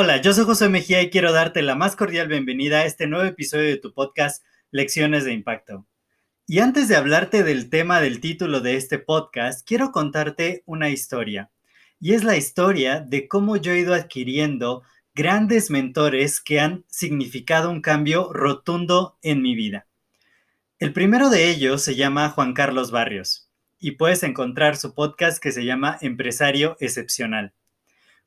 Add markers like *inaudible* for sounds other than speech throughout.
Hola, yo soy José Mejía y quiero darte la más cordial bienvenida a este nuevo episodio de tu podcast Lecciones de Impacto. Y antes de hablarte del tema del título de este podcast, quiero contarte una historia. Y es la historia de cómo yo he ido adquiriendo grandes mentores que han significado un cambio rotundo en mi vida. El primero de ellos se llama Juan Carlos Barrios y puedes encontrar su podcast que se llama Empresario Excepcional.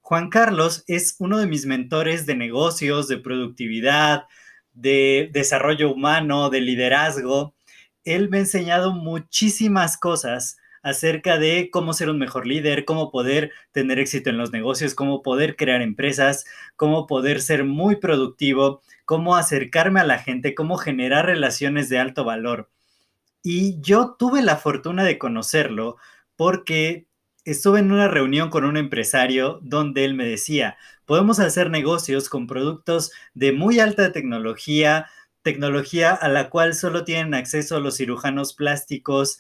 Juan Carlos es uno de mis mentores de negocios, de productividad, de desarrollo humano, de liderazgo. Él me ha enseñado muchísimas cosas acerca de cómo ser un mejor líder, cómo poder tener éxito en los negocios, cómo poder crear empresas, cómo poder ser muy productivo, cómo acercarme a la gente, cómo generar relaciones de alto valor. Y yo tuve la fortuna de conocerlo porque estuve en una reunión con un empresario donde él me decía, podemos hacer negocios con productos de muy alta tecnología, tecnología a la cual solo tienen acceso los cirujanos plásticos.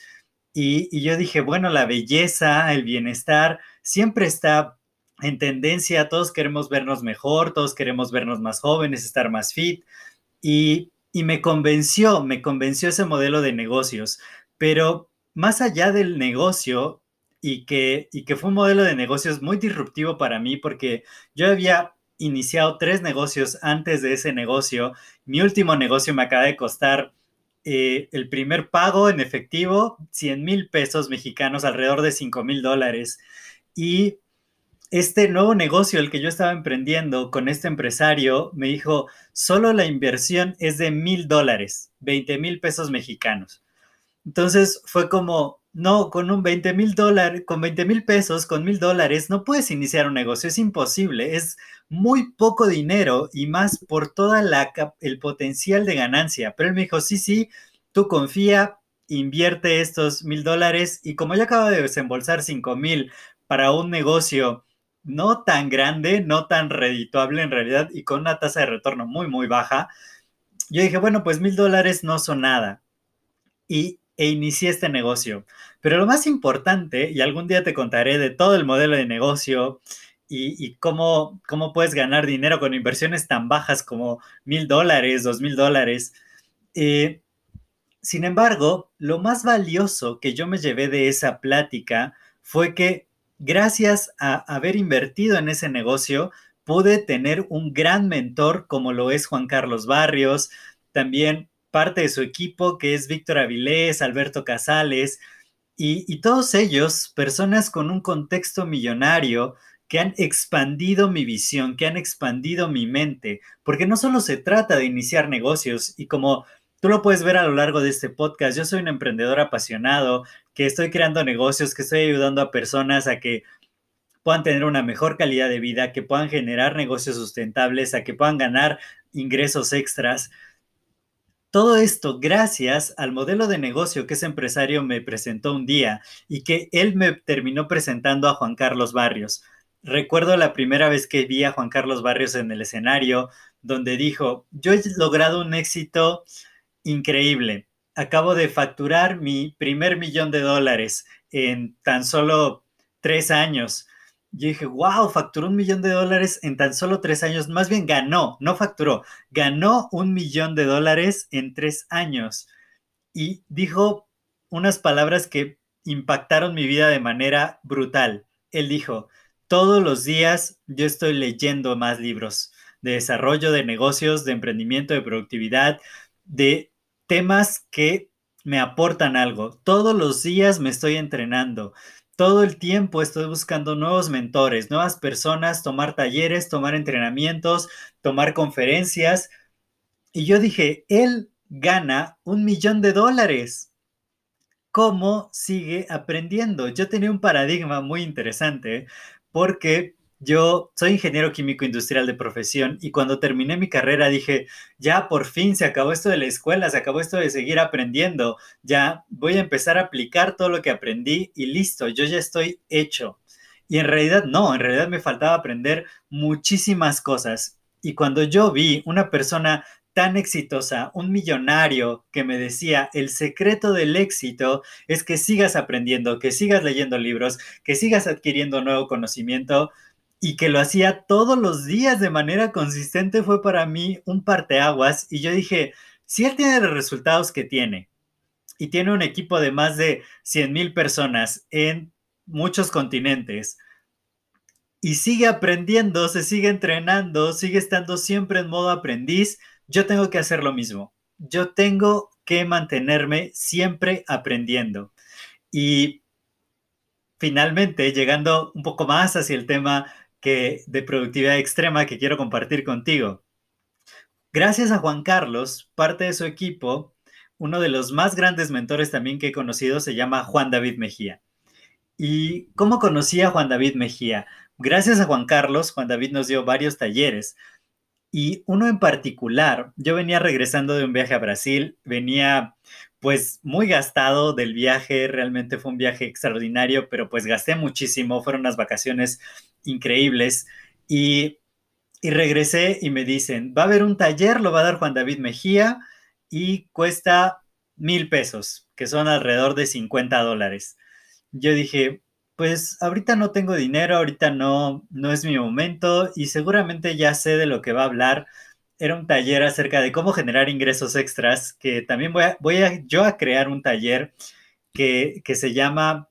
Y, yo dije, bueno, la belleza, el bienestar, siempre está en tendencia, todos queremos vernos mejor, todos queremos vernos más jóvenes, estar más fit. Y, y me convenció, me convenció ese modelo de negocios. Pero más allá del negocio, y que, y que fue un modelo de negocios muy disruptivo para mí porque yo había iniciado tres negocios antes de ese negocio. Mi último negocio me acaba de costar eh, el primer pago en efectivo, 100 mil pesos mexicanos, alrededor de 5 mil dólares. Y este nuevo negocio, el que yo estaba emprendiendo con este empresario, me dijo, solo la inversión es de mil dólares, 20 mil pesos mexicanos. Entonces fue como, no, con un 20 mil dólares, con 20 mil pesos, con mil dólares, no puedes iniciar un negocio, es imposible, es muy poco dinero y más por toda la el potencial de ganancia. Pero él me dijo, sí, sí, tú confía, invierte estos mil dólares y como yo acabo de desembolsar 5 mil para un negocio no tan grande, no tan redituable en realidad y con una tasa de retorno muy, muy baja, yo dije, bueno, pues mil dólares no son nada. Y e inicié este negocio. Pero lo más importante, y algún día te contaré de todo el modelo de negocio y, cómo, cómo puedes ganar dinero con inversiones tan bajas como mil dólares, dos mil dólares. Eh, sin embargo, lo más valioso que yo me llevé de esa plática fue que gracias a haber invertido en ese negocio, pude tener un gran mentor como lo es Juan Carlos Barrios, también parte de su equipo, que es Víctor Avilés, Alberto Casales, y, todos ellos, personas con un contexto millonario, que han expandido mi visión, que han expandido mi mente, porque no solo se trata de iniciar negocios y como tú lo puedes ver a lo largo de este podcast, yo soy un emprendedor apasionado, que estoy creando negocios, que estoy ayudando a personas a que puedan tener una mejor calidad de vida, que puedan generar negocios sustentables, a que puedan ganar ingresos extras. Todo esto gracias al modelo de negocio que ese empresario me presentó un día y que él me terminó presentando a Juan Carlos Barrios. Recuerdo la primera vez que vi a Juan Carlos Barrios en el escenario, donde dijo, yo he logrado un éxito increíble. Acabo de facturar mi primer millón de dólares en tan solo tres años. Yo dije, wow, facturó un millón de dólares en tan solo tres años. Más bien ganó, no facturó, ganó un millón de dólares en tres años. Y dijo unas palabras que impactaron mi vida de manera brutal. Él dijo, todos los días yo estoy leyendo más libros de desarrollo de negocios, de emprendimiento, de productividad, de temas que me aportan algo. Todos los días me estoy entrenando todo el tiempo estoy buscando nuevos mentores, nuevas personas, tomar talleres, tomar entrenamientos, tomar conferencias. Y yo dije, él gana un millón de dólares. cómo sigue aprendiendo. Yo tenía un paradigma muy interesante porque yo soy ingeniero químico industrial de profesión y cuando terminé mi carrera dije, ya por fin se acabó esto de la escuela, se acabó esto de seguir aprendiendo, ya voy a empezar a aplicar todo lo que aprendí y listo, yo ya estoy hecho. Y en realidad no, en realidad me faltaba aprender muchísimas cosas. Y cuando yo vi una persona tan exitosa, un millonario que me decía, el secreto del éxito es que sigas aprendiendo, que sigas leyendo libros, que sigas adquiriendo nuevo conocimiento y que lo hacía todos los días de manera consistente fue para mí un parteaguas y yo dije, si él tiene los resultados que tiene y tiene un equipo de más de 100 mil personas en muchos continentes, y sigue aprendiendo, se sigue entrenando, sigue estando siempre en modo aprendiz, yo tengo que hacer lo mismo. Yo tengo que mantenerme siempre aprendiendo. Y finalmente, llegando un poco más hacia el tema que, de productividad extrema que quiero compartir contigo. Gracias a Juan Carlos, parte de su equipo, uno de los más grandes mentores también que he conocido se llama Juan David Mejía. ¿Y cómo conocí a Juan David Mejía? Gracias a Juan Carlos, Juan David nos dio varios talleres y uno en particular, yo venía regresando de un viaje a Brasil, venía pues muy gastado del viaje, realmente fue un viaje extraordinario, pero pues gasté muchísimo, fueron unas vacaciones increíbles y, y regresé y me dicen, va a haber un taller, lo va a dar Juan David Mejía y cuesta mil pesos, que son alrededor de 50 dólares. Yo dije, pues ahorita no tengo dinero, ahorita no, no es mi momento y seguramente ya sé de lo que va a hablar. Era un taller acerca de cómo generar ingresos extras, que también voy a, voy yo a crear un taller que, que se llama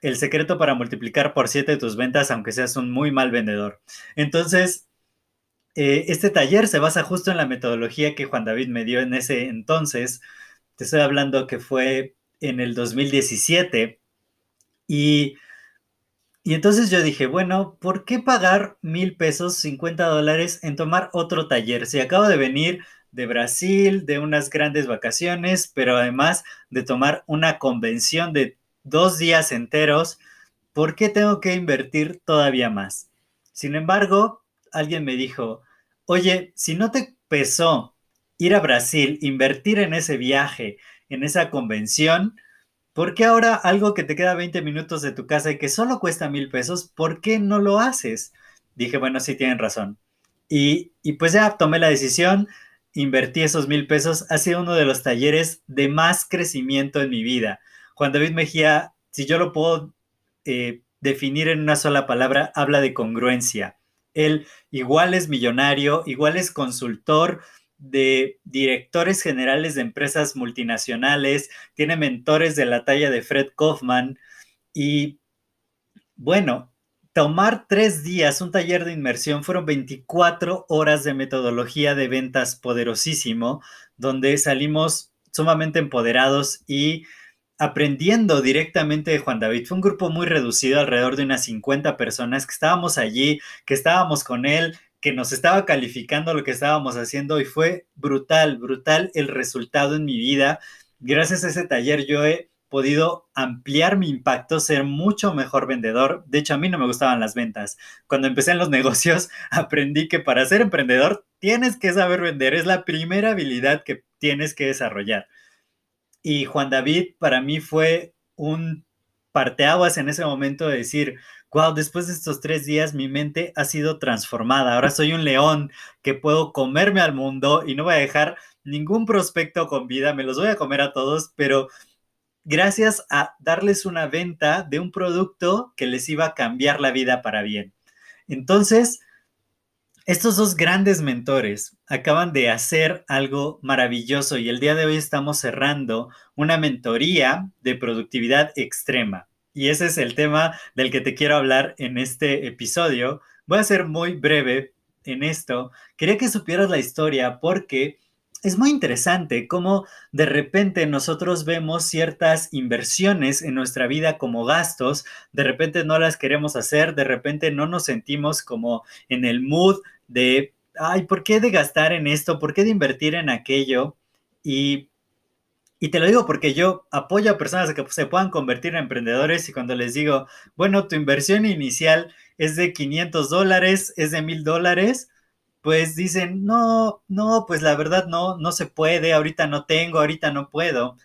El secreto para multiplicar por siete tus ventas, aunque seas un muy mal vendedor. Entonces, eh, este taller se basa justo en la metodología que Juan David me dio en ese entonces. Te estoy hablando que fue en el 2017 y y entonces yo dije, bueno, ¿por qué pagar mil pesos, 50 dólares en tomar otro taller? Si acabo de venir de Brasil, de unas grandes vacaciones, pero además de tomar una convención de dos días enteros, ¿por qué tengo que invertir todavía más? Sin embargo, alguien me dijo, oye, si no te pesó ir a Brasil, invertir en ese viaje, en esa convención, ¿Por qué ahora algo que te queda 20 minutos de tu casa y que solo cuesta mil pesos, ¿por qué no lo haces? Dije, bueno, sí tienen razón. Y, pues ya tomé la decisión, invertí esos mil pesos. Ha sido uno de los talleres de más crecimiento en mi vida. Juan David Mejía, si yo lo puedo eh, definir en una sola palabra, habla de congruencia. Él igual es millonario, igual es consultor, de directores generales de empresas multinacionales, tiene mentores de la talla de Fred Kaufman y bueno, tomar tres días un taller de inmersión fueron 24 horas de metodología de ventas poderosísimo, donde salimos sumamente empoderados y aprendiendo directamente de Juan David. Fue un grupo muy reducido, alrededor de unas 50 personas que estábamos allí, que estábamos con él, que nos estaba calificando lo que estábamos haciendo y fue brutal, brutal el resultado en mi vida. Gracias a ese taller yo he podido ampliar mi impacto, ser mucho mejor vendedor. De hecho, a mí no me gustaban las ventas. Cuando empecé en los *laughs* negocios, aprendí que para ser emprendedor tienes que saber vender. Es la primera habilidad que tienes que desarrollar. Y Juan David para mí fue un parteaguas en ese momento de decir, wow, después de estos tres días mi mente ha sido transformada. Ahora soy un león que puedo comerme al mundo y no voy a dejar ningún prospecto con vida, me los voy a comer a todos, pero gracias a darles una venta de un producto que les iba a cambiar la vida para bien. Entonces, estos dos grandes mentores acaban de hacer algo maravilloso y el día de hoy estamos cerrando una mentoría de productividad extrema y ese es el tema del que te quiero hablar en este episodio. Voy a ser muy breve en esto. Quería que supieras la historia porque es muy interesante cómo de repente nosotros vemos ciertas inversiones en nuestra vida como gastos, de repente no las queremos hacer, de repente no nos sentimos como en el mood de, ay, ¿por qué de gastar en esto? ¿Por qué de invertir en aquello? Y Y te lo digo porque yo apoyo a personas que se puedan convertir en emprendedores y cuando les digo, bueno, tu inversión inicial es de 500 dólares, es de 1000 dólares, pues dicen, no, no, pues la verdad no, no se puede, ahorita no tengo, ahorita no puedo.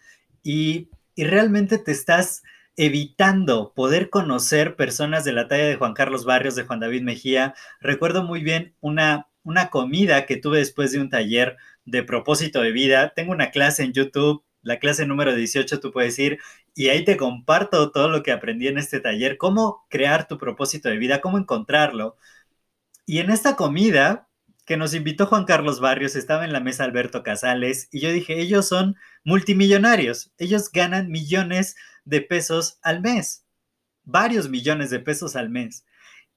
Y, y realmente te estás evitando poder conocer personas de la talla de Juan Carlos Barrios, de Juan David Mejía. Recuerdo muy bien una, una comida que tuve después de un taller de propósito de vida. Tengo una clase en YouTube, la clase número 18, tú puedes ir y ahí te comparto todo lo que aprendí en este taller, cómo crear tu propósito de vida, cómo encontrarlo. Y en esta comida que nos invitó Juan Carlos Barrios, estaba en la mesa Alberto Casales y yo dije, ellos son multimillonarios, ellos ganan millones de pesos al mes, varios millones de pesos al mes.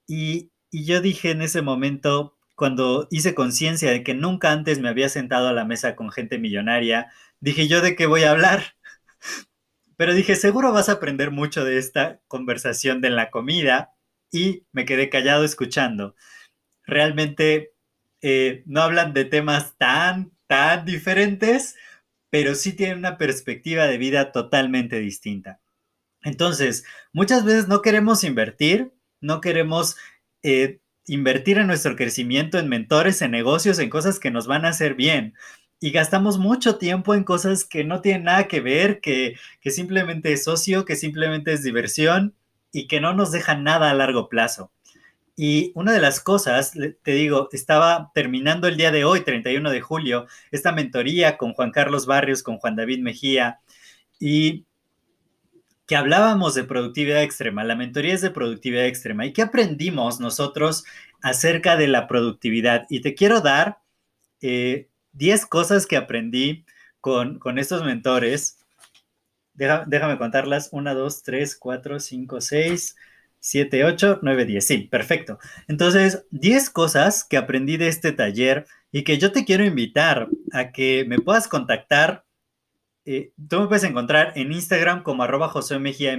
Y, y yo dije en ese momento, cuando hice conciencia de que nunca antes me había sentado a la mesa con gente millonaria, dije yo de qué voy a hablar. *laughs* Pero dije, seguro vas a aprender mucho de esta conversación de la comida y me quedé callado escuchando. Realmente eh, no hablan de temas tan, tan diferentes, pero sí tienen una perspectiva de vida totalmente distinta. Entonces, muchas veces no queremos invertir, no queremos eh, invertir en nuestro crecimiento, en mentores, en negocios, en cosas que nos van a hacer bien. Y gastamos mucho tiempo en cosas que no tienen nada que ver, que, que simplemente es socio, que simplemente es diversión y que no nos dejan nada a largo plazo. Y una de las cosas, te digo, estaba terminando el día de hoy, 31 de julio, esta mentoría con Juan Carlos Barrios, con Juan David Mejía, y que hablábamos de productividad extrema. La mentoría es de productividad extrema. ¿Y qué aprendimos nosotros acerca de la productividad? Y te quiero dar 10 eh, cosas que aprendí con, con estos mentores. déjame contarlas. 1, 2, 3, 4, 5, 6. 7, 8, 9, 10. Sí, perfecto. Entonces, 10 cosas que aprendí de este taller y que yo te quiero invitar a que me puedas contactar. Eh, tú me puedes encontrar en Instagram como arroba Josué Mejía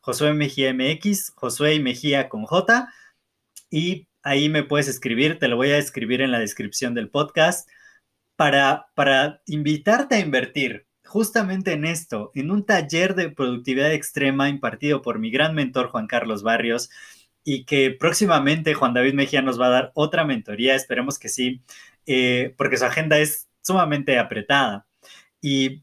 Josué Mejía MX, Josué Mejía con J. Y ahí me puedes escribir, te lo voy a escribir en la descripción del podcast, para, para invitarte a invertir justamente en esto, en un taller de productividad extrema impartido por mi gran mentor Juan Carlos Barrios y que próximamente Juan David Mejía nos va a dar otra mentoría, esperemos que sí, eh, porque su agenda es sumamente apretada. Y,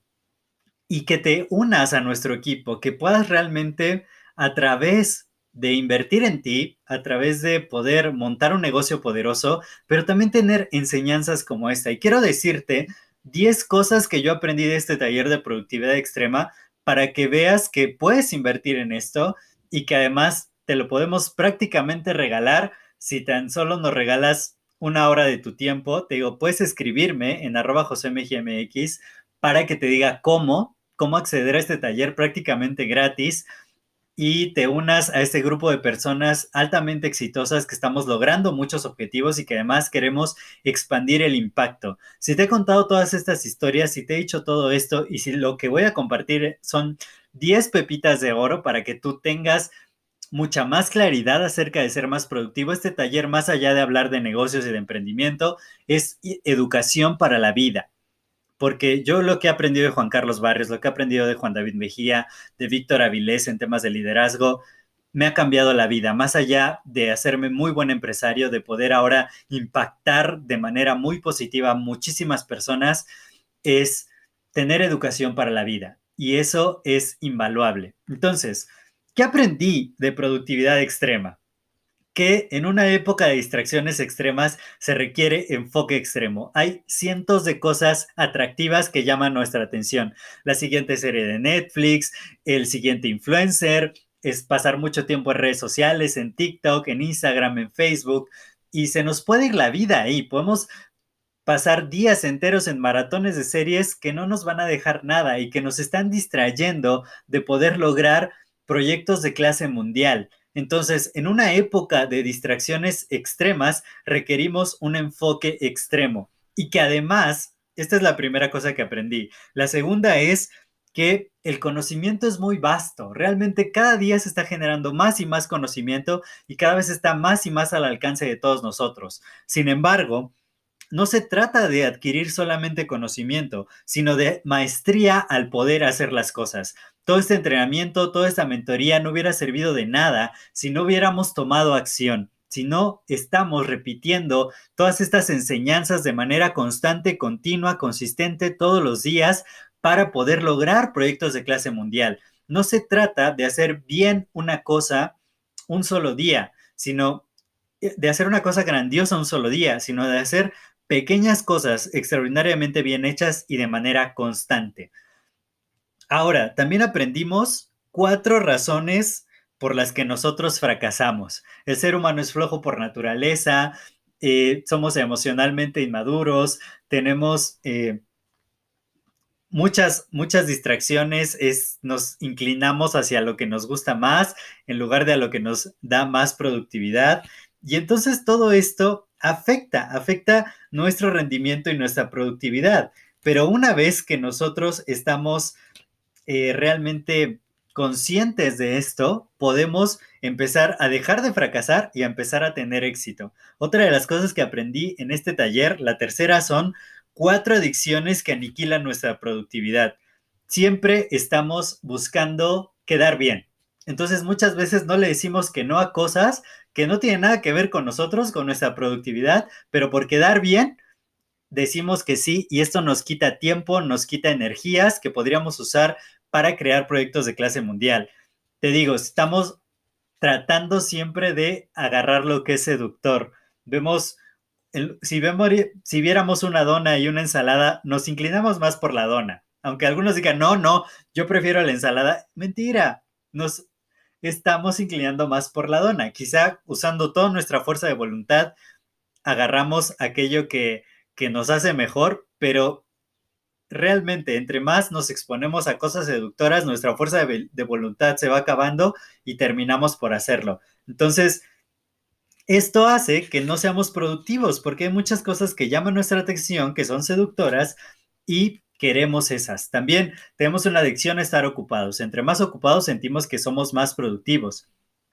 y que te unas a nuestro equipo, que puedas realmente a través de invertir en ti, a través de poder montar un negocio poderoso, pero también tener enseñanzas como esta. Y quiero decirte 10 cosas que yo aprendí de este taller de productividad extrema para que veas que puedes invertir en esto y que además te lo podemos prácticamente regalar si tan solo nos regalas una hora de tu tiempo. Te digo, puedes escribirme en arroba josemgmx para que te diga cómo, cómo acceder a este taller prácticamente gratis y te unas a este grupo de personas altamente exitosas que estamos logrando muchos objetivos y que además queremos expandir el impacto. Si te he contado todas estas historias, si te he dicho todo esto y si lo que voy a compartir son 10 pepitas de oro para que tú tengas mucha más claridad acerca de ser más productivo, este taller, más allá de hablar de negocios y de emprendimiento, es educación para la vida porque yo lo que he aprendido de Juan Carlos Barrios, lo que he aprendido de Juan David Mejía, de Víctor Avilés en temas de liderazgo, me ha cambiado la vida, más allá de hacerme muy buen empresario, de poder ahora impactar de manera muy positiva a muchísimas personas, es tener educación para la vida. Y eso es invaluable. Entonces, ¿qué aprendí de productividad extrema? Que en una época de distracciones extremas se requiere enfoque extremo. Hay cientos de cosas atractivas que llaman nuestra atención. La siguiente serie de Netflix, el siguiente influencer, es pasar mucho tiempo en redes sociales, en TikTok, en Instagram, en Facebook, y se nos puede ir la vida ahí. Podemos pasar días enteros en maratones de series que no nos van a dejar nada y que nos están distrayendo de poder lograr proyectos de clase mundial. Entonces, en una época de distracciones extremas, requerimos un enfoque extremo y que además, esta es la primera cosa que aprendí. La segunda es que el conocimiento es muy vasto. Realmente cada día se está generando más y más conocimiento y cada vez está más y más al alcance de todos nosotros. Sin embargo, no se trata de adquirir solamente conocimiento, sino de maestría al poder hacer las cosas. Todo este entrenamiento, toda esta mentoría no hubiera servido de nada si no hubiéramos tomado acción, si no estamos repitiendo todas estas enseñanzas de manera constante, continua, consistente todos los días para poder lograr proyectos de clase mundial. No se trata de hacer bien una cosa un solo día, sino eh, de hacer una cosa grandiosa un solo día, sino de hacer pequeñas cosas extraordinariamente bien hechas y de manera constante. Ahora, también aprendimos cuatro razones por las que nosotros fracasamos. El ser humano es flojo por naturaleza, eh, somos emocionalmente inmaduros, tenemos eh, muchas, muchas distracciones, es, nos inclinamos hacia lo que nos gusta más en lugar de a lo que nos da más productividad. Y entonces todo esto afecta, afecta nuestro rendimiento y nuestra productividad. Pero una vez que nosotros estamos eh, realmente conscientes de esto, podemos empezar a dejar de fracasar y a empezar a tener éxito. Otra de las cosas que aprendí en este taller, la tercera, son cuatro adicciones que aniquilan nuestra productividad. Siempre estamos buscando quedar bien. Entonces muchas veces no le decimos que no a cosas que no tienen nada que ver con nosotros, con nuestra productividad, pero por quedar bien decimos que sí y esto nos quita tiempo, nos quita energías que podríamos usar para crear proyectos de clase mundial. Te digo, estamos tratando siempre de agarrar lo que es seductor. Vemos si, vemos, si viéramos una dona y una ensalada, nos inclinamos más por la dona. Aunque algunos digan, no, no, yo prefiero la ensalada. Mentira, nos estamos inclinando más por la dona. Quizá usando toda nuestra fuerza de voluntad, agarramos aquello que, que nos hace mejor, pero realmente entre más nos exponemos a cosas seductoras, nuestra fuerza de, de voluntad se va acabando y terminamos por hacerlo. Entonces, esto hace que no seamos productivos porque hay muchas cosas que llaman nuestra atención, que son seductoras y queremos esas. También tenemos una adicción a estar ocupados. Entre más ocupados sentimos que somos más productivos.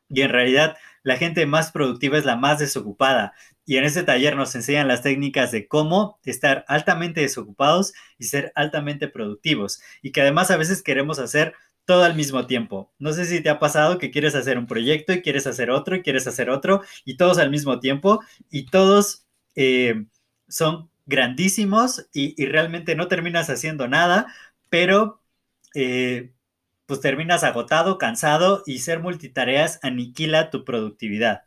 Y en realidad la gente más productiva es la más desocupada. Y en este taller nos enseñan las técnicas de cómo estar altamente desocupados y ser altamente productivos. Y que además a veces queremos hacer todo al mismo tiempo. No sé si te ha pasado que quieres hacer un proyecto y quieres hacer otro y quieres hacer otro y todos al mismo tiempo y todos eh, son grandísimos y, realmente no terminas haciendo nada, pero eh, pues terminas agotado, cansado y ser multitareas aniquila tu productividad.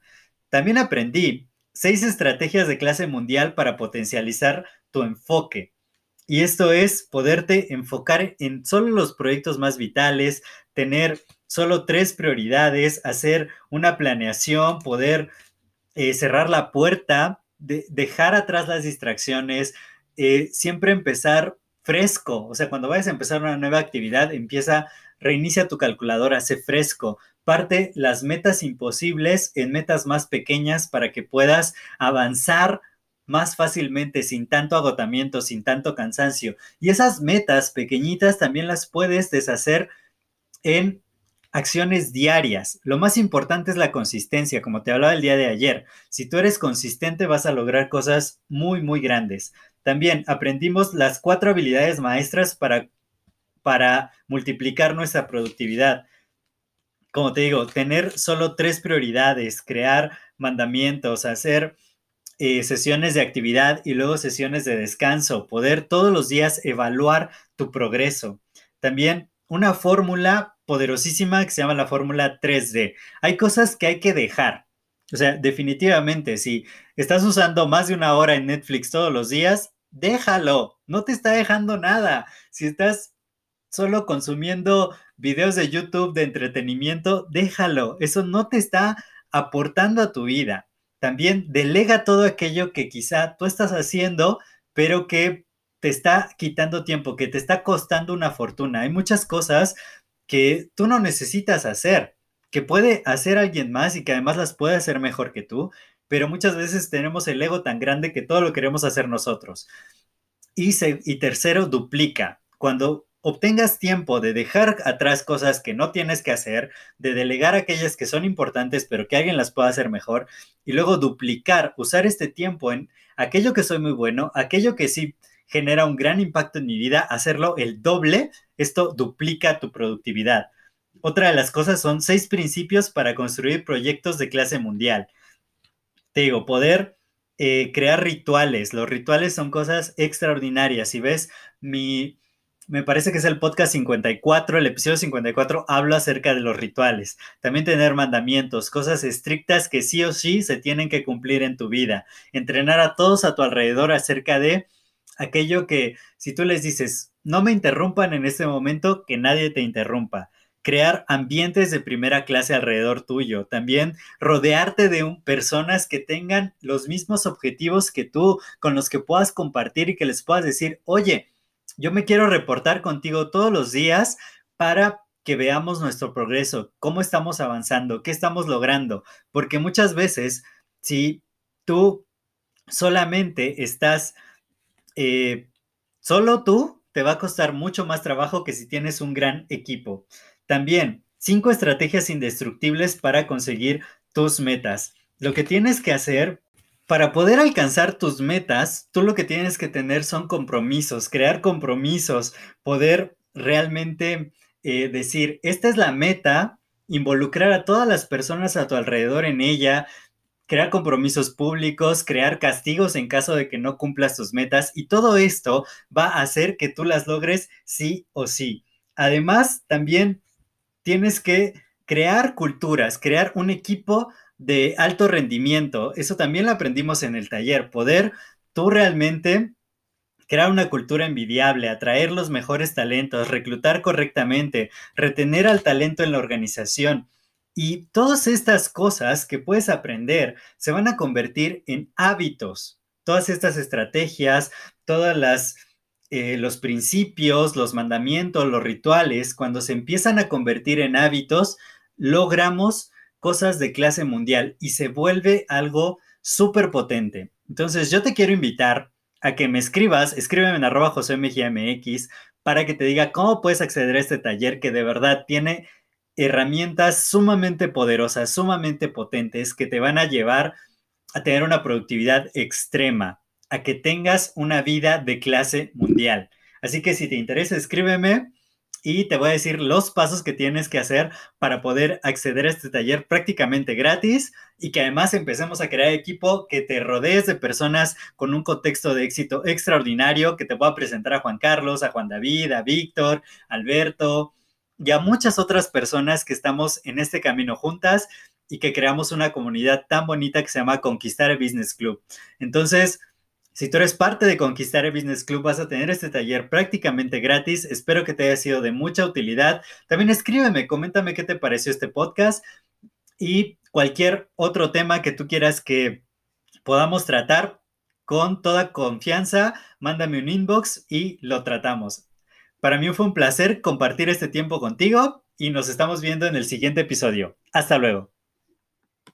También aprendí seis estrategias de clase mundial para potencializar tu enfoque. Y esto es poderte enfocar en solo los proyectos más vitales, tener solo tres prioridades, hacer una planeación, poder eh, cerrar la puerta, dejar atrás las distracciones, eh, siempre empezar fresco. O sea, cuando vayas a empezar una nueva actividad, empieza, reinicia tu calculadora, hace fresco. Parte las metas imposibles en metas más pequeñas para que puedas avanzar más fácilmente, sin tanto agotamiento, sin tanto cansancio. Y esas metas pequeñitas también las puedes deshacer en acciones diarias. Lo más importante es la consistencia, como te hablaba el día de ayer. Si tú eres consistente vas a lograr cosas muy, muy grandes. También aprendimos las cuatro habilidades maestras para, para multiplicar nuestra productividad. Como te digo, tener solo tres prioridades, crear mandamientos, hacer eh, sesiones de actividad y luego sesiones de descanso, poder todos los días evaluar tu progreso. También una fórmula poderosísima que se llama la fórmula 3D. Hay cosas que hay que dejar. O sea, definitivamente, si estás usando más de una hora en Netflix todos los días, déjalo. No te está dejando nada. Si estás solo consumiendo videos de YouTube de entretenimiento, déjalo. Eso no te está aportando a tu vida. También delega todo aquello que quizá tú estás haciendo, pero que te está quitando tiempo, que te está costando una fortuna. Hay muchas cosas que tú no necesitas hacer, que puede hacer alguien más y que además las puede hacer mejor que tú, pero muchas veces tenemos el ego tan grande que todo lo queremos hacer nosotros. Y, tercero, duplica. Cuando obtengas tiempo de dejar atrás cosas que no tienes que hacer, de delegar aquellas que son importantes pero que alguien las pueda hacer mejor y luego duplicar, usar este tiempo en aquello que soy muy bueno, aquello que sí genera un gran impacto en mi vida, hacerlo el doble, esto duplica tu productividad. Otra de las cosas son seis principios para construir proyectos de clase mundial. Te digo, poder eh, crear rituales. Los rituales son cosas extraordinarias. Si ves mi, me parece que es el podcast 54, el episodio 54, hablo acerca de los rituales. También tener mandamientos, cosas estrictas que sí o sí se tienen que cumplir en tu vida. Entrenar a todos a tu alrededor acerca de aquello que si tú les dices, no me interrumpan en este momento, que nadie te interrumpa. Crear ambientes de primera clase alrededor tuyo. También rodearte de personas que tengan los mismos objetivos que tú, con los que puedas compartir y que les puedas decir, oye, yo me quiero reportar contigo todos los días para que veamos nuestro progreso, cómo estamos avanzando, qué estamos logrando. Porque muchas veces, si tú solamente estás eh, solo tú te va a costar mucho más trabajo que si tienes un gran equipo. También, cinco estrategias indestructibles para conseguir tus metas. Lo que tienes que hacer para poder alcanzar tus metas, tú lo que tienes que tener son compromisos, crear compromisos, poder realmente eh, decir, esta es la meta, involucrar a todas las personas a tu alrededor en ella, crear compromisos públicos, crear castigos en caso de que no cumplas tus metas y todo esto va a hacer que tú las logres sí o sí. Además, también tienes que crear culturas, crear un equipo de alto rendimiento. Eso también lo aprendimos en el taller, poder tú realmente crear una cultura envidiable, atraer los mejores talentos, reclutar correctamente, retener al talento en la organización y todas estas cosas que puedes aprender se van a convertir en hábitos. Todas estas estrategias, todas las eh, los principios, los mandamientos, los rituales, cuando se empiezan a convertir en hábitos, logramos cosas de clase mundial y se vuelve algo súper potente. Entonces yo te quiero invitar a que me escribas, escríbeme en arroba MX para que te diga cómo puedes acceder a este taller que de verdad tiene herramientas sumamente poderosas, sumamente potentes que te van a llevar a tener una productividad extrema, a que tengas una vida de clase mundial. Así que si te interesa, escríbeme y te voy a decir los pasos que tienes que hacer para poder acceder a este taller prácticamente gratis y que además empecemos a crear equipo, que te rodees de personas con un contexto de éxito extraordinario, que te pueda presentar a Juan Carlos, a Juan David, a Víctor, Alberto, y a muchas otras personas que estamos en este camino juntas y que creamos una comunidad tan bonita que se llama Conquistar el Business Club. Entonces, si tú eres parte de Conquistar el Business Club, vas a tener este taller prácticamente gratis. Espero que te haya sido de mucha utilidad. También escríbeme, coméntame qué te pareció este podcast y cualquier otro tema que tú quieras que podamos tratar con toda confianza, mándame un inbox y lo tratamos. Para mí fue un placer compartir este tiempo contigo y nos estamos viendo en el siguiente episodio. Hasta luego.